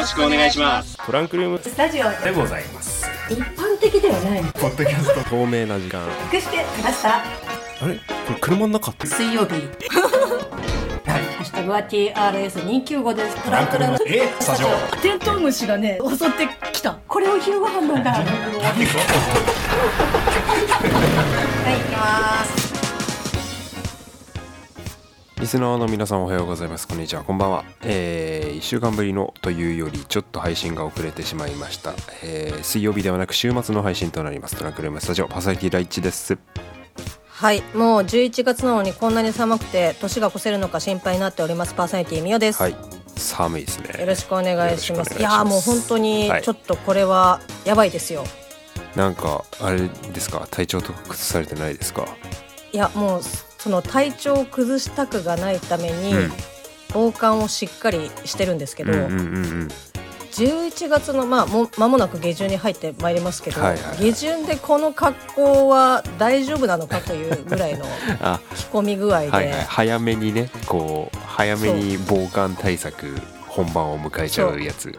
ろしくお願いします。トランクルームスタジオでございます。一般的ではない。ポッドキャスト。透明な時間。隠して正したあれ？これ車の中？って水曜日。ハッシュタグは TRS295 です。トランクルーム。え？スタジオ。テントウムシがね襲ってきた。これを昼ご飯なんだはい行きますリスナーの皆さんおはようございます。こんにちは。こんばんは。えー、1週間ぶりのというよりちょっと配信が遅れてしまいました、えー、水曜日ではなく週末の配信となります。トランクルームスタジオパーソナリティ第一です。はい。もう11月なのにこんなに寒くて年が越せるのか心配になっております。パーソナリティみよです、はい。寒いですね。よろしくお願いします。いします。いやーもう本当にはい。ちょっとこれはやばいですよ、なんかあれですか？体調とか崩されてないですか？いやもうその体調を崩したくがないために、うん。防寒をしっかりしてるんですけど、うんうんうんうん。11月のまあも間もなく下旬に入ってまいりますけど、はいはいはい。下旬でこの格好は大丈夫なのかというぐらいの あ着込み具合で、はいはい。早めにねこう早めに防寒対策本番を迎えちゃうやつ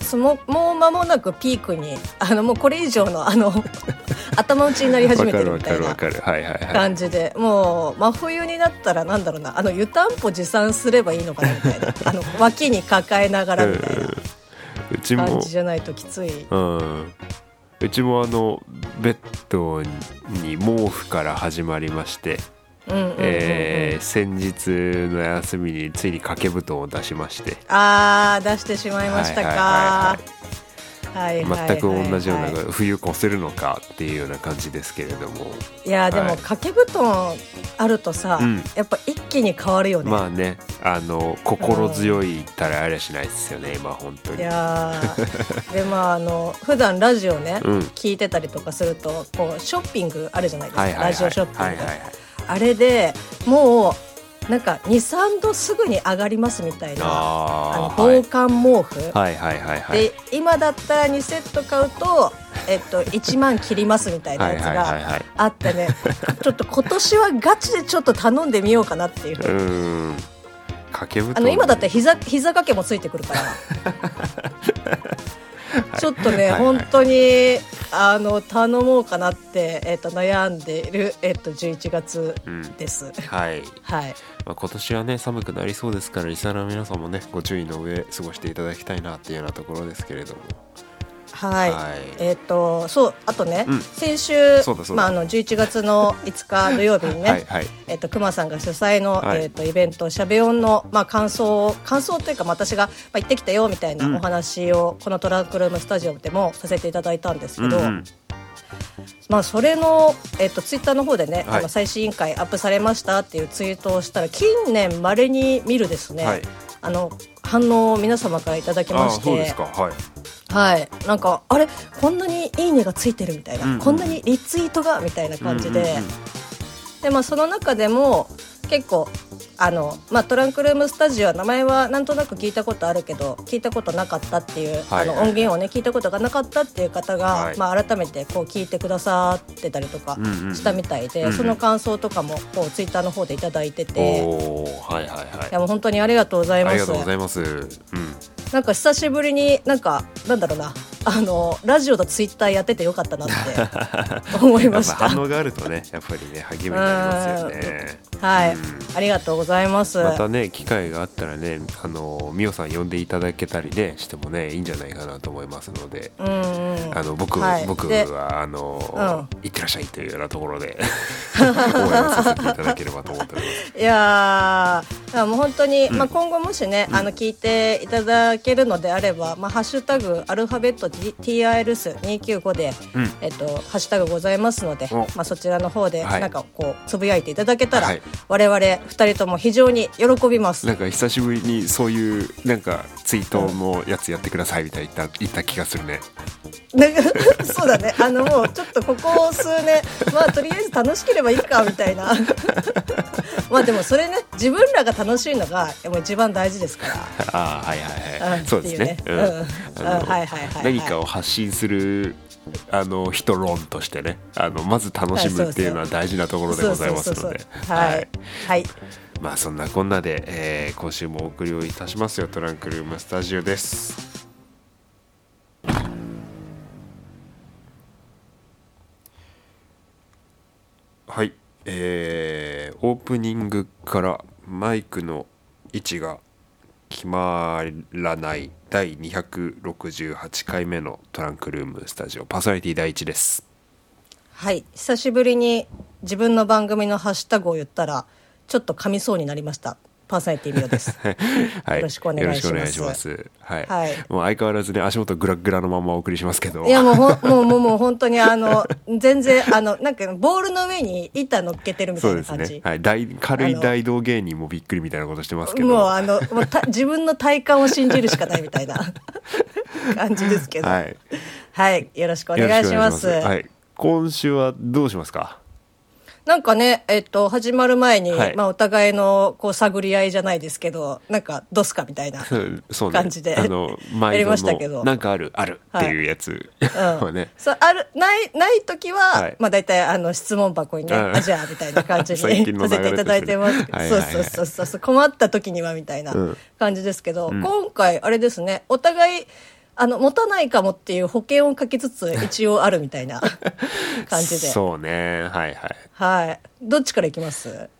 そのもう間もなくピークにあのもうこれ以上のあの 頭打ちになり始めてるみたいな感じでもう真冬になったらなんだろうなあの湯たんぽ持参すればいいのかなみたいな。あの脇に抱えながらみたいな。うちも感じじゃないときつい。うん。うちもあのベッドに毛布から始まりまして、えー先日の休みについに掛け布団を出しまして。あー出してしまいましたか。全く同じようなはい冬越せるのかっていうような感じですけれども。いやでもはい。掛け布団あるとさ、うん。やっぱ一気に変わるよね。まあねあの心強いったらありゃしないですよね今本当いにやー。でまああの普段ラジオね、うん。聞いてたりとかするとこうショッピングあるじゃないですか、ラジオショッピング、はいはいはいあれでもうなんか23度すぐに上がりますみたいな。あの防寒毛布、はい。はい。はい。はい。で今だったら2セット買うと、えっと、1万切りますみたいなやつがあってね。ちょっと今年はガチでちょっと頼んでみようかなっていう。ふううにけ布団。あの今だったら膝膝掛けもついてくるから ちょっとね、はいはい。本当にあの頼もうかなって、えっと悩んでいる、えっと11月うん。です。はい。はい、まあ、今年はね寒くなりそうですからリスナーの皆さんもねご注意の上過ごしていただきたいなっていうようなところですけれどもはい、はい。えっ、とそうあとね、うん。先週まああの11月の5日土曜日にね、えっと熊さんが主催の、はい。えっとイベントしゃべ音のまあ感想を感想というかまあ私がまあ行ってきたよみたいなうん。お話を、このトランクルームスタジオでもさせていただいたんですけど、まあそれのえっとツイッターの方でね、はい。あの最新委員会アップされましたっていうツイートをしたら近年まれに見るですね、はい。あの反応を皆様からいただきましてそうですかはい。はい、なんかあれ？こんなに「いいね」がついてるみたいな、うんうん。こんなにリツイートがみたいな感じで、うんうんうん。でまあその中でも結構あの、まあ、トランクルームスタジオは名前はなんとなく聞いたことあるけど聞いたことなかったっていう、はいはいあの音源をね聞いたことがなかったっていう方が、はい。まあ、改めてこう聞いてくださってたりとかしたみたいで、うんうん。その感想とかもこうツイッターの方でいただいてて。はいはいはい。いやもう本当にありがとうございます。ありがとうございます。うんなんか久しぶりになんかなんだろうなあのラジオとツイッターやっててよかったなって 思いました。反応があるとねやっぱりね励みになりますよねはい、うん。ありがとうございます。またね機会があったらねあのみおさん呼んでいただけたりねしてもねいいんじゃないかなと思いますので。うんうん。あの僕,、はい。僕ではあの、うん。行ってらっしゃいというようなところで応援をさせていただければと思っております。いやもう本当に、うん。まあ、今後もしね、あの聞いていただけるのであれば、まあ、ハッシュタグアルファベット TRS295 で、うん。えっと、ハッシュタグございますので、お。まあ、そちらの方ではい。なんかこうつぶやいていただけたら、はい我々二人とも非常に喜びます。なんか久しぶりにそういうなんかツイートのやつやってくださいみたいな言った言った気がするね。なんかそうだねあのもうちょっとここ数年まあとりあえず楽しければいいかみたいな まあでもそれね自分らが楽しいのがもう一番大事ですからああはいはいはい。うんそうですね。うねうんはいはいはい何かを発信するあの人論としてね。あのまず楽しむっていうのは大事なところでございますので。はい、はい、まあそんなこんなで、えー、今週もお送りをいたしますよトランクルームスタジオです。はい。えー、オープニングからマイクの位置が決まらない第268回目のトランクルームスタジオパーソナリティ第一です。はい。久しぶりに自分の番組のハッシュタグを言ったらちょっと噛みそうになりました。パーソナリティミオです。はい、よろしくお願いします。はい、はい。もう相変わらずね足元グラッグラのままお送りしますけど。いやもうほんもうもうもう本当にあの全然あのなんかボールの上に板乗っけてるみたそですいうな感じ、ね、はい、大軽い大道芸人もびっくりみたいなことしてますけど。もうあのもうた自分の体感を信じるしかないみたいな。感じですけど。はい。はい、よろしくお願いします。はい、今週はどうしますか？なんかね、えっと、始まる前に、はい。まあ、お互いの、こう、探り合いじゃないですけど、なんか、どうすかみたいな。感じであの や毎度りましたけど。のなんかあるあるっていうやつ、うん。はね。そう、ある、ない、ない時は、はい。まあ、大体、あの、質問箱にね、うん。あ、じゃあ、みたいな感じに させていただいてます。けど、そうそうそうそう、困った時には、みたいなうん。感じですけど、今回、あれですね、お互い、あの、持たないかもっていう保険をかけつつ、一応あるみたいな 感じで。そうね。はいはい。はい。どっちからいきます？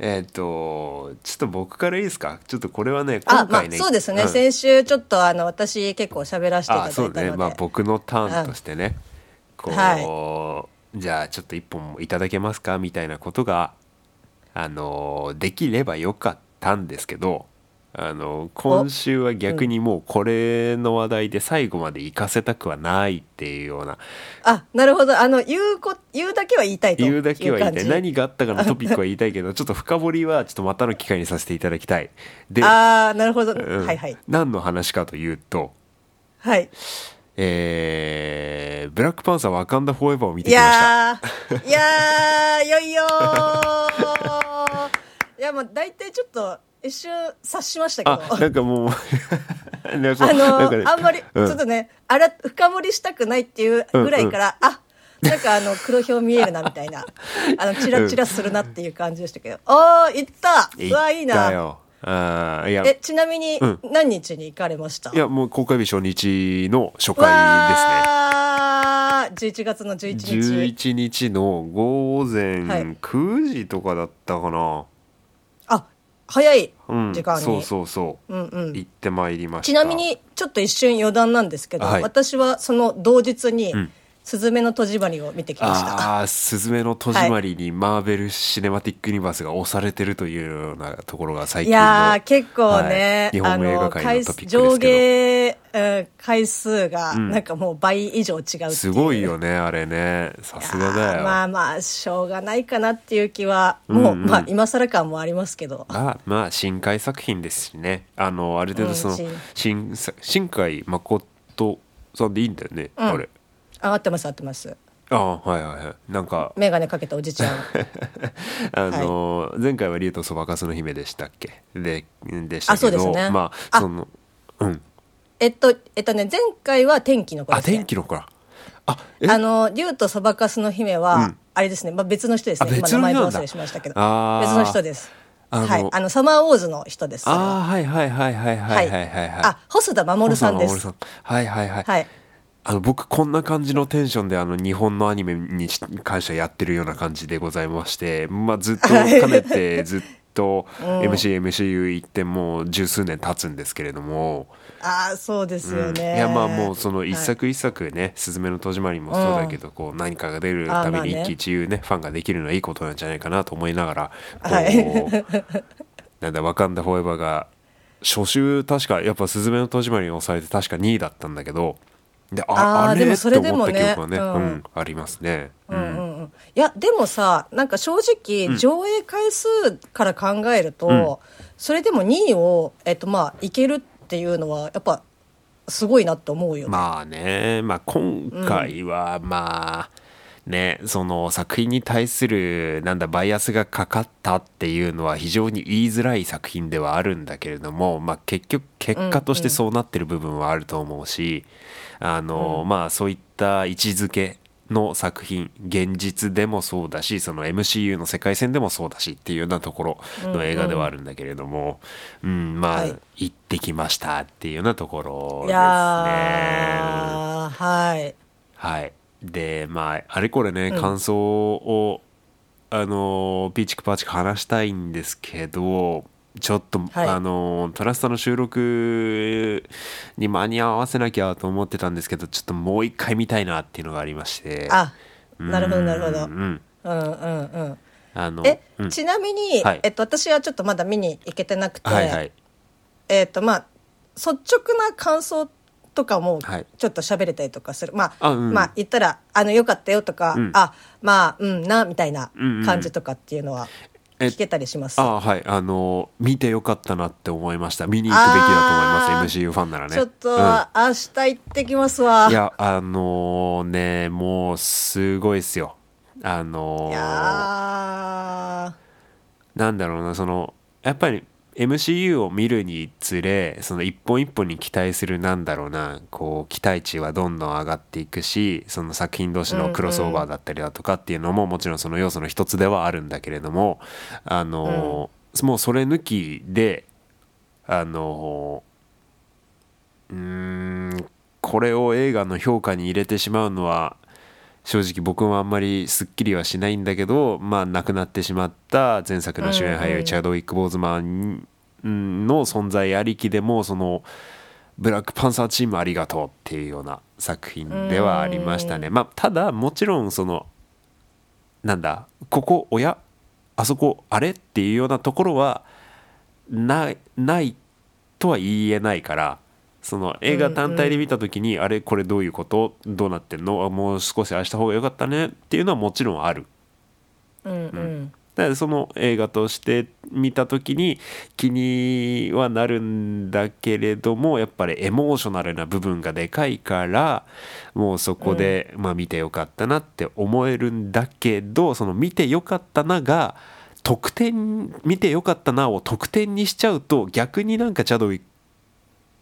えっ、とちょっと僕からいいですか？ちょっとこれはねあ、まあ今回ね、そうですね、ん。先週ちょっとあの私結構喋らせていただあそういたので、ね。まあ僕のターンとしてね、こう、はじゃあちょっと一本いただけますか？みたいなことがあのできればよかったんですけどあの今週は逆にもうこれの話題で最後まで行かせたくはないっていうような。あ、なるほど、あの言うこ言うだけは言いたいと。いう言うだけは言いたい。何があったかの トピックは言いたいけどちょっと深掘りはちょっとまたの機会にさせていただきたい。で、ああ、なるほど、うん。はいはい。何の話かというとはい。えー、ブラックパンサーワカンダフォーエバーを見ていきました。やー、いやー、よいよー。い やもう大体ちょっと一瞬察しましたけど。あなんかもう なんかあのなんかね。あんまり、ちうん。ょっとね、あら、深掘りしたくないっていうぐらいから、あ、なんかあの、黒表見えるな、みたいな。あの、チラチラするなっていう感じでしたけど。あー、行った！うわ、いいな。あーいや。え、ちなみにうん、何日に行かれました？いやもう公開日初日の初回わー、11月の11です日。ね11日の午前はい。9時とかだったかな、あ、早いうん。時間に。そうそうそう、うんうん。行ってまいりました。ちなみに、ちょっと一瞬余談なんですけど、はい。私はその同日にん、すずめの戸締まりを見てきました。ああスズメの戸締まりにマーベル・シネマティック・ユニバースが押されてるというようなところが最い近のやー結構ね、はい。日本の映画界回のトピック上下、うん回数がん。なんかもう倍以上違うう。すごいよねあれね。さすがだよ。まあまあしょうがないかなっていう気はもう、うん。うんまあ今更感もありますけど。まあまあ深海作品ですしね。あのある程度その、うん新新海誠さんでいいんだよね、うん。あれ。あ合ってます合ってます。あはいはいはい。なんか。眼鏡かけたおじちゃん。あの、はい、前回は竜とそばかすの姫でしたっけ？ででしたけど、ね、まあそのうん。えっとえっとね前回は天気の子で、ね、あ天気の子かああの竜とそばかすの姫は、うん、あれですね、まあ、別の人ですね。今名前忘れしましたけど。あ別の人です。はい、あのサマーウォーズの人です。ああ、はいはいはいはいはいはいはい。あ、細田守さんです。はいはいはい。はい。あの僕こんな感じのテンションであの日本のアニメに関してはやってるような感じでございまして、まあ、ずっとはいかねて ずっとうん。MCMCU 行ってもう十数年経つんですけれども、ああそうですようん。ね、いやまあもうそのはい。一作一作ね「すずめの戸締まり」もそうだけど、こう何かが出るために一喜一憂ねファンができるのはいいことなんじゃないかなと思いながらこう、はい。なんだ「ワカンダ・フォーエバー」が初週確かやっぱ「すずめの戸締まり」に抑えて確か2位だったんだけどでああれあーでもそれでもね。ね、うん。うんありますね。うん。うんうん、いやでもさなんか正直上映回数から考えると、うん。それでも2位を、えっとまあ、いけるっていうのはやっぱすごいなって思うよね。まあね、まあ、今回はまあ、ねその作品に対するなんだバイアスがかかったっていうのは非常に言いづらい作品ではあるんだけれども、まあ、結局結果としてそうなってる部分はあると思うし、あのまあそういった位置づけの作品現実でもそうだしその MCU の世界線でもそうだしっていうようなところの映画ではあるんだけれども、うんまあ、はい。行ってきましたっていうようなところですね。いはい。はい、でまああれこれね、感想をあのピーチクパーチク話したいんですけどちょっと、はい。あのトラスタの収録に間に合わせなきゃと思ってたんですけどちょっともう一回見たいなっていうのがありまして。あなるほどなるほど。うんうん。うんあのえ、うん。ちなみに、はい。えっと、私はちょっとまだ見に行けてなくて、はいはい。えっとまあ率直な感想とかもはい。ちょっと喋れたりとかする、まあ、あうん。まあ言ったらあのよかったよとか、うん。あまあうんなみたいな感じとかっていうのは。え聞けたりします、あはい。あの見てよかったなって思いました。見に行くべきだと思います MCU ファンならね。ちょっと、うん。明日行ってきますわ。いやあのねもうすごいですよ。あのいやなんだろうなそのやっぱり MCU を見るにつれその一本一本に期待するなんだろうなこう期待値はどんどん上がっていくしその作品同士のクロスオーバーだったりだとかっていうのももちろんその要素の一つではあるんだけれどもあの、もうそれ抜きであのうーんこれを映画の評価に入れてしまうのは正直僕もあんまりすっきりはしないんだけどまあ亡くなってしまった前作の主演俳優、うんうんチャドウィック・ボーズマンの存在ありきでもそのブラックパンサーチームありがとうっていうような作品ではありましたね。まあただもちろんそのなんだここおやあそこあれっていうようなところはないないとは言えないからその映画単体で見た時に、あれこれどういうこと？どうなってんの？あもう少しああした方が良かったね。っていうのはもちろんある。ーうん。うん。だからその映画として見た時に気にはなるんだけれどもやっぱりエモーショナルな部分がでかいからもうそこで、まあ見てよかったなって思えるんだけどその見てよかったなが得点見てよかったなを得点にしちゃうと逆になんかチャドウィック・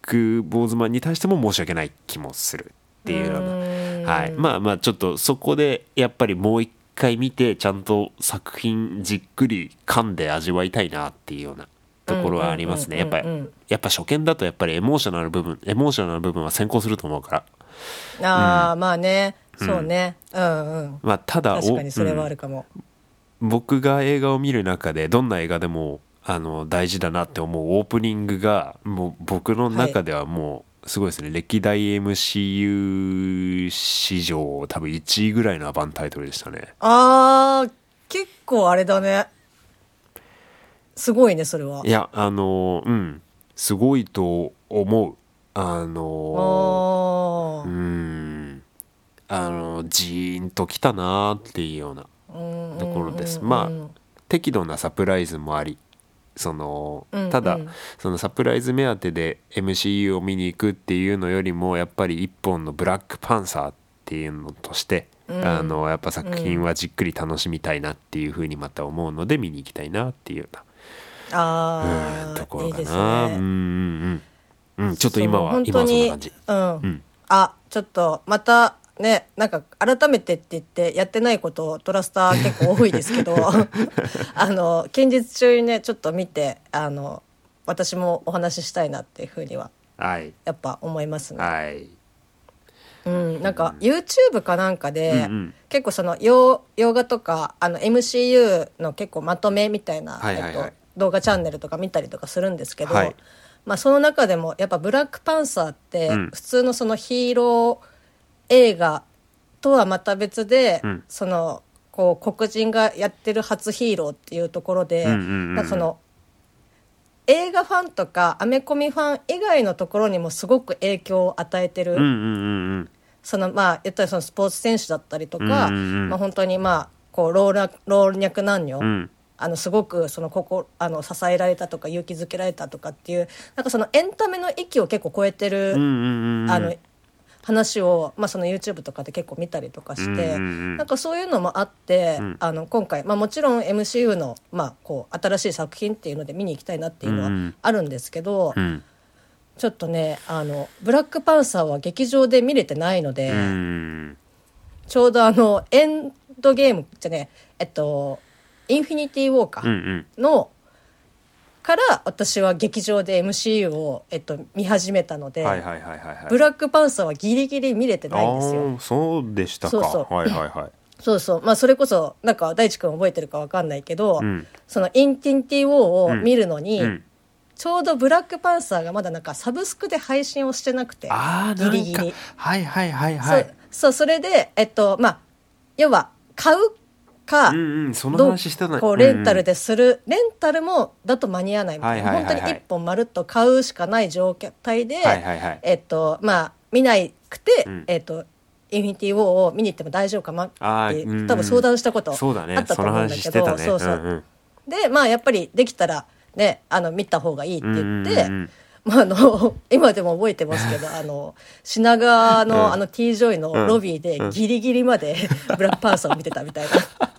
ボーズマンに対しても申し訳ない気もするっていうような。はい、まあまあちょっとそこでやっぱりもう一回見てちゃんと作品じっくり噛んで味わいたいなっていうようなところはありますね。やっぱやっぱ初見だとやっぱりエモーショナル部分エモーショナル部分は先行すると思うから。ああ、まあね。そうね。うんうん。まあただ確かにそれはあうんるかも、僕が映画を見る中でどんな映画でもあの大事だなって思うオープニングがもう僕の中ではもうすごいですね、歴代 MCU 史上多分1位ぐらいのアバンタイトルでしたね。あー結構あれだね。すごいねそれは。いやあのうん。すごいと思う。あのあうーん。あのジーンときたなーっていうようなーところです。うんまあうん適度なサプライズもありそのただそのサプライズ目当てで MCU を見に行くっていうのよりもやっぱり一本のブラックパンサーっていうのとして、うんあのやっぱ作品はじっくり楽しみたいなっていうふうにまた思うので見に行きたいなっていうようなところかな。ねうんうんうん。うん、ちょっと今は今はそんな本感じ。うんあちょっとまたねなんか改めてって言ってやってないことをトラスター結構多いですけど あの近日中にねちょっと見てあの私もお話ししたいなっていうふうにははい。やっぱ思いますね。はい。うん、なんか YouTube かなんかで、うんうん。結構その洋洋画とかあの MCU の結構まとめみたいな、はいはいはい。えっと、動画チャンネルとか見たりとかするんですけど、はい。まあ、その中でもやっぱ「ブラックパンサー」ってうん。普通のそのヒーロー映画とはまた別で、うん。そのこう黒人がやってる初ヒーローっていうところで、うその映画ファンとかアメコミファン以外のところにもすごく影響を与えてる。そのまあ言ったらそのスポーツ選手だったりとか、まあ、本当にまあこう老若老若男女、うん。あのすごくそのここあの支えられたとか勇気づけられたとかっていうなんかそのエンタメの域を結構超えてる。あの話を、まあ、その YouTube とかで結構見たりとかして、うんなんかそういうのもあって、うんあの今回、まあ、もちろん MCU の、まあ、こう新しい作品っていうので見に行きたいなっていうのはあるんですけど、うん。ちょっとねあのブラックパンサーは劇場で見れてないので。うん。ちょうどあのエンドゲームじゃねえっとインフィニティ・ウォーカーん。の、から私は劇場で MCU を、えっと、見始めたので、はいはいはいはいはい。ブラックパンサーはギリギリ見れてないんですよ。そうでしたか。そうそう。はいはいはい。そうそう。まあそれこそなんか大地君覚えてるかわかんないけど、うん。そのインティンティ・ウォーを見るのに、うん。ちょうどブラックパンサーがまだなんかサブスクで配信をしてなくてギリギリ。はいはいはいはい。そう。そうそれでえっとまあ要は買うか、うんうんその話してたこうレンタルでする、レンタルもだと間に合わないみたいな、はいはい本当に一本まるっと買うしかない状態で、はいはいはい。えっとまあ見ないくて、うん。えっとインフィニティ・ウォーを見に行っても大丈夫かなってうんうん。多分相談したことあったと思うんだけどその話してたね。そうそう、んん。でまあやっぱりできたらねあの見た方がいいって言って、うんうんうんまあ、あの 今でも覚えてますけど あの品川の,、うん。あの T・ ジョイのロビーでうん。ギリギリまで ブラックパンサーを見てたみたいな。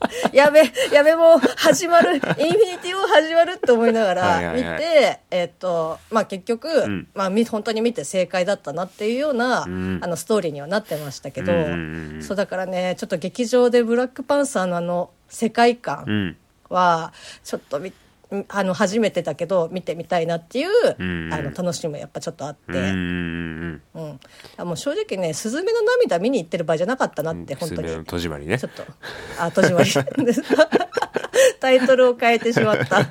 やべやべもう始まるインフィニティ・ウォー始まるって思いながはいら見て、はい。はいえっとまあ結局、ん。まあみ本当に見て正解だったなっていうような、ん。あのストーリーにはなってましたけど、うんそうだからねちょっと劇場でブラックパンサーのあの世界観、うん。はちょっとみあの初めてだけど見てみたいなっていう、うん。あの楽しみもやっぱちょっとあって、うんもう正直ね「すずめの涙」見に行ってる場合じゃなかったなって、本当に。戸締まりね。ちょっと。あ戸締まり。タイトルを変えてしまった。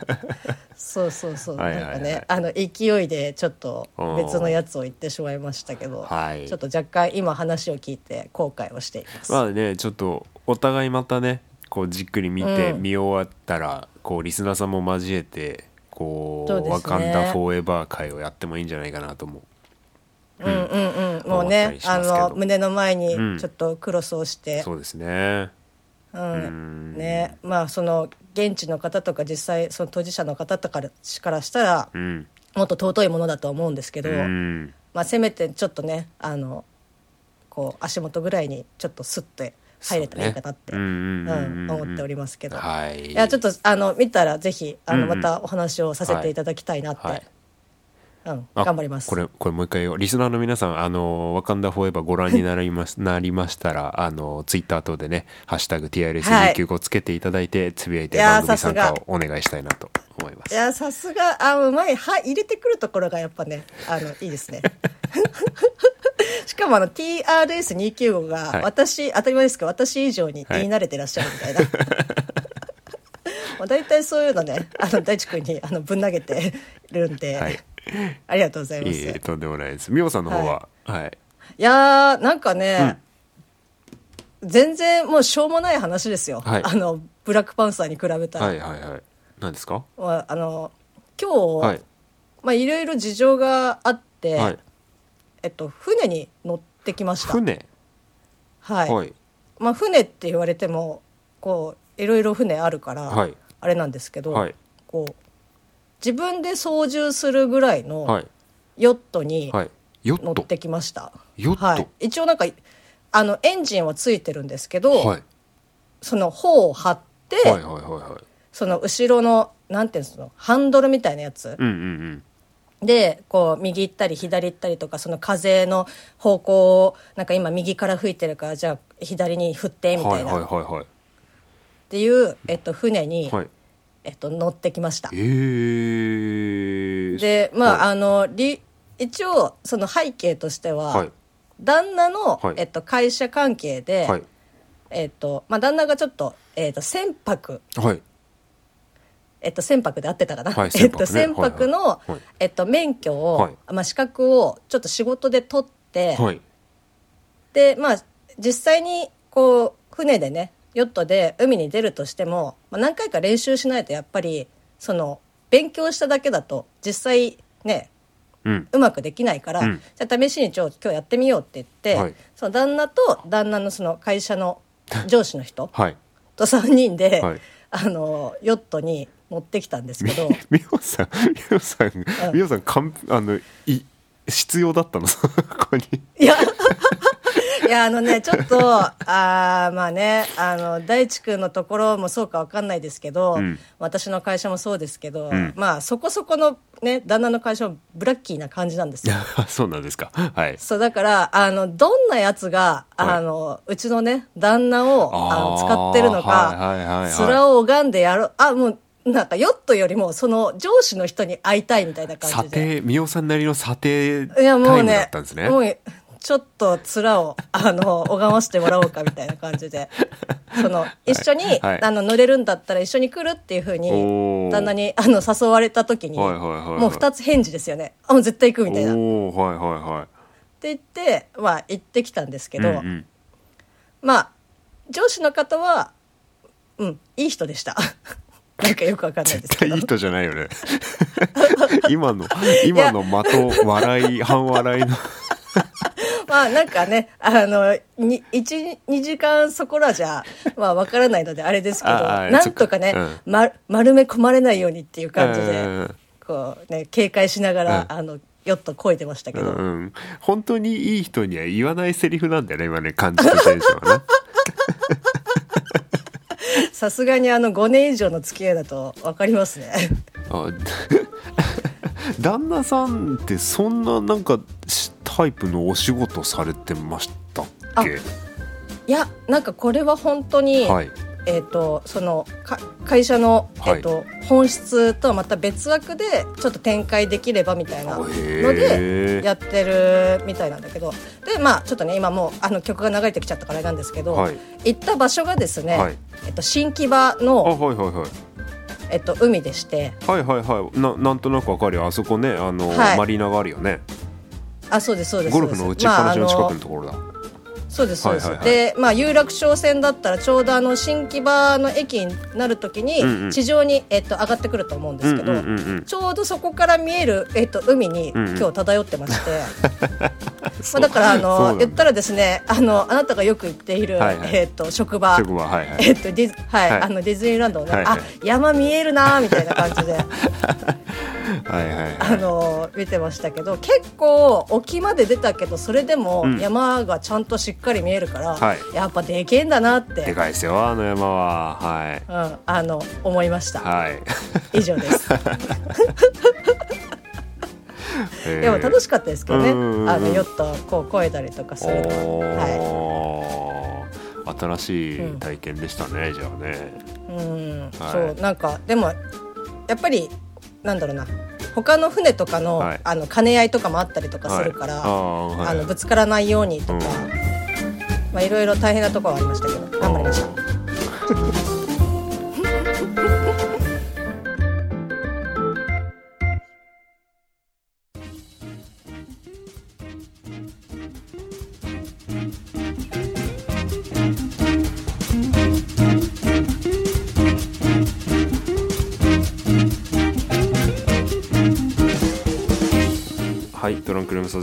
そうそうそう、はいはいはい。なんかねあの勢いでちょっと別のやつを言ってしまいましたけど、はい。ちょっと若干今話を聞いて後悔をしています、まあねちょっとお互いまたねこうじっくり見て、うん。見終わったらこうリスナーさんも交えてこうそうねワカンダフォーエバー会をやってもいいんじゃないかなと思ううんうん。うん。もうねあの胸の前にうん。ちょっとクロスをして、そうですね。うん。うん。ね。まあその現地の方とか実際その当事者の方とかからしたらうん。もっと尊いものだとは思うんですけど、うん。まあ、せめてちょっとねあのこう足元ぐらいにちょっとスッて入れたらいいかなってそうね。うん思っておりますけど、はい。いやちょっとあの見たらぜひあのまたお話をさせていただきたいなって、はいうん、あ頑張ります。これこれもう一回リスナーの皆さんあのワカンダフォーエバーご覧になりますなりましたらあのツイッター等でね「ハッシュタグ #TRS295」つけていただいて、つぶやいて番組参加をお願いしたいなと思います。いやさすが。あうまい。は入れてくるところがやっぱねあのいいですね。しかもあの TRS295 がはい。私、当たり前ですけど私以上に言い。慣れてらっしゃるみたいな、まあ大体そういうのねあの大地君にあのぶん投げてるんで、はい ありがとうございます。いえいえとんでもないです。みおさんの方は？はい、い。やーなんかね、全然もうしょうもない話ですよ、はい。あのブラックパンサーに比べたら、はい、はいはい。何ですか？まああの今日、はい。まあいろいろ事情があって、はい。えっと、船に乗ってきました。船？はい、はい。まあ、船って言われてもこういろいろ船あるから、はい。あれなんですけど、はい。こう自分で操縦するぐらいのはい。ヨットにはい。ヨット？乗ってきました、はい、一応なんかあのエンジンはついてるんですけど、はい。その帆を張って、はいはいはいはい。その後ろのなんていうんですのハンドルみたいなやつうんうんでこう右行ったり左行ったりとかその風の方向をなんか今右から吹いてるからじゃあ左に振ってうんはいみたいな、っはいはいはい。ていう、えっと、船に、はいえっと、乗ってきました。え。ー、でまあ、はい。あのり一応その背景としては、はい。旦那の、はい。えっと、会社関係で、はい。えっとまあ、旦那がちょっと,、えっと船舶。はい。えっと、船舶で合ってたかな、はい えっと、船舶の、えっと、免許を、はい。まあ、資格をちょっと仕事で取って、はい。でまあ実際にこう船でねヨットで海に出るとしても、まあ、何回か練習しないとやっぱりその勉強しただけだと実際ねうん。うまくできないから、うん。じゃあ試しに今日やってみようって言って、はい。その旦那と旦那のその会社の 上司の人はい。と3人で、はい。あのヨットに乗ってきたんですけどみ おさんみおさんみおさんかんあのい必要だったの？そこに。いやいやあのねちょっとあーまあねあの大地君のところもそうかわかんないですけど、うん。私の会社もそうですけど、ん。まあそこそこのね旦那の会社もブラッキーな感じなんですよ。そうなんですか。はい。そうだからあのどんなやつが、はい。あのうちのね旦那をあの使ってるのか、はいはいはいはい。面を拝んでやろう。あもうなんかヨットよりもその上司の人に会いたいみたいな感査じで。定みおさんなりの査定いやもタイムだうねったんですね。もうちょっと面を あの拝ましてもらおうかみたいな感じで。その一緒に、はい。あの乗れるんだったら一緒に来るっていうふうに旦那にあの誘われた時に、はいはいはいはい。もう二つ返事ですよね。あもう絶対行くみたいな。っておおはいはいはい。言ってまあ行ってきたんですけど、うんうん。まあ上司の方はうんいい人でした。なんかよくわかんないですけど。絶対いい。人じゃないよね。今の今の的笑い半笑いの まあなんかね、あの、に1、2時間そこらじゃ、まあわからないのであれですけど、なんとかね、そっかま、丸め込まれないようにっていう感じで、うんこうね、警戒しながら、うん。あの、ヨットこいてましたけど、うん、本当にいい人には言わないセリフなんだよね今ね感じとテンションはね。さすがにあの5年以上の付き合いだとわかりますね。あ旦那さんってそんななんかしタイプのお仕事されてましたっけ？いや、なんかこれは本当に、はい。えっ、と、その、か会社の、はい。えっ、と、本質とはまた別枠で、ちょっと展開できればみたいなので、やってるみたいなんだけど。でまあちょっとね今もうあの曲が流れてきちゃったからあれなんですけど、はい。行った場所がですね、はい。えっと、新木場あの、はいはいはい。えっと、海でして。はいはいはい。ななんとなくわかるよ。あそこねあの、はい。マリーナがあるよねあそうですそうです。ゴルフの打ちっぱなしの近くまああのところだ、そうですそうです、はいはい。はいでまあ有楽町線だったらちょうどあの新木場の駅になる時にうんうん。地上に、えっと、上がってくると思うんですけど、うんうんうんうん。ちょうどそこから見える、えっと、海にうんうん。今日漂ってまして、まそあ、だからあの言ったらですねあのあなたがよく行っている、はいはい。えっと、職場。職場はいはい。えっとディズはい、はい。あのディズニーランドをね、はいはい。あ山見えるなーみたいな感じで はいはいはい。あの見てましたけど結構沖まで出たけどそれでもうん。山がちゃんとしっかり見えるから、はい。やっぱでけえんだなって、でかいですよあの山は。はい。うん、あの思いました、はい。以上です。でも楽しかったですけどね。うんうんうんあのヨットをこう越えたりとかするのは、はおー。新しい体験でしたね、じゃあね。いうん。はい。そうなんかでもやっぱりなんだろうな。他の船とかの,、はい。あの兼ね合いとかもあったりとかするから、はい、ああのぶつからないようにとか、うん。まあいろいろ大変なところはありましたけど頑張りました。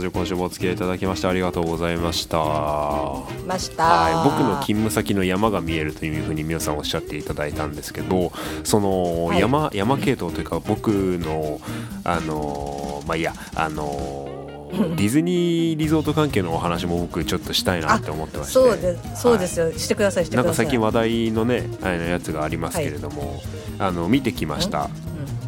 トランクルームスタジオ今週もお付き合いいただきましてありがとうございました。はました、い、僕の勤務先の山が見えるというふうに皆さんおっしゃっていただいたんですけどそのはい。山,、山系統というか僕のあのまあいいやあのディズニーリゾート関係のお話も僕ちょっとしたいなって思ってまして。そうですそうですよ、してくださいしてなんください。か最近話題のねあのやつがありますけれども、あの見てきました。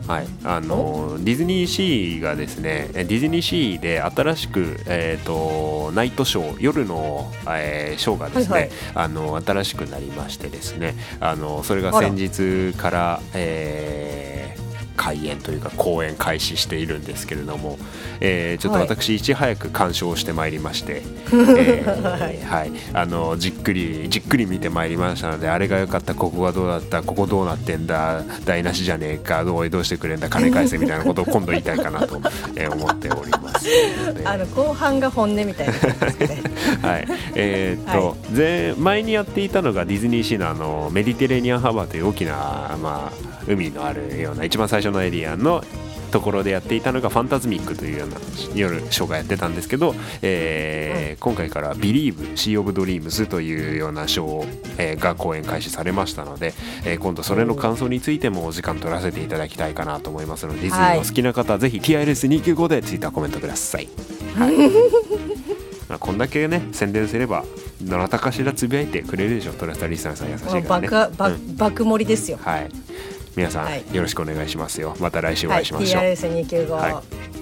はい、あのディズニーシーがですねディズニーシーで新しく、えー、とナイトショー夜の、えーショーがですね、はいはい。あの新しくなりましてですねあのそれが先日から、えー開演というか公演開始しているんですけれども、えーちょっとはい私いち早く鑑賞してまいりまして、えーはい、あのじっくりじっくり見てまいりましたのであれが良かった。ここがどうだった？ここどうなってんだ？台無しじゃねえか？どうどうしてくれんだ？金返せみたいなことを今度言いたいかなと、えー思っておりますあの後半が本音みたいな感じですかね。はい、えーっと、は前前にやっていたのがディズニーシーのあのメディテレーニアンハーバーという大きな、まあ、海のあるような一番最初のエリアのところでやっていたのがファンタズミックというような夜ショーがやってたんですけど、えー今回から「Believe Sea of Dreams」というようなショー、えーが公演開始されましたので、えー今度それの感想についてもお時間取らせていただきたいかなと思いますのでディズニーの好きな方はぜひ TILS295 でツイッターコメントください。はい。まあ、こんだけね宣伝すればどなたかしらつぶやいてくれるでしょトラスタリスナーさん優しいからね、盛りですよ。はい皆さん、はい。よろしくお願いしますよ。また来週おはい会いしましょう、TRS295、はい